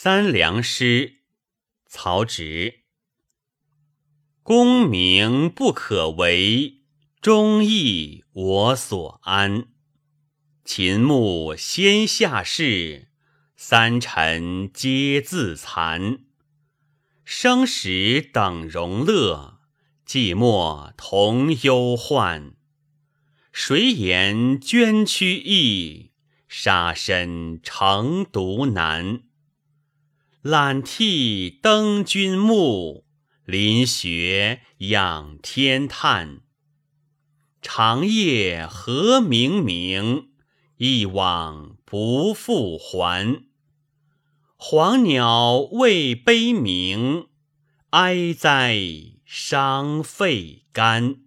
三良诗，曹植。功名不可为，忠义我所安。秦穆先下士，三臣皆自残。生时等荣乐，寂寞同忧患。谁言捐躯易，杀身成独难。揽涕登君墓，临雪仰天叹。长夜何冥冥，一往不复还。黄鸟未悲鸣，哀哉伤肺肝。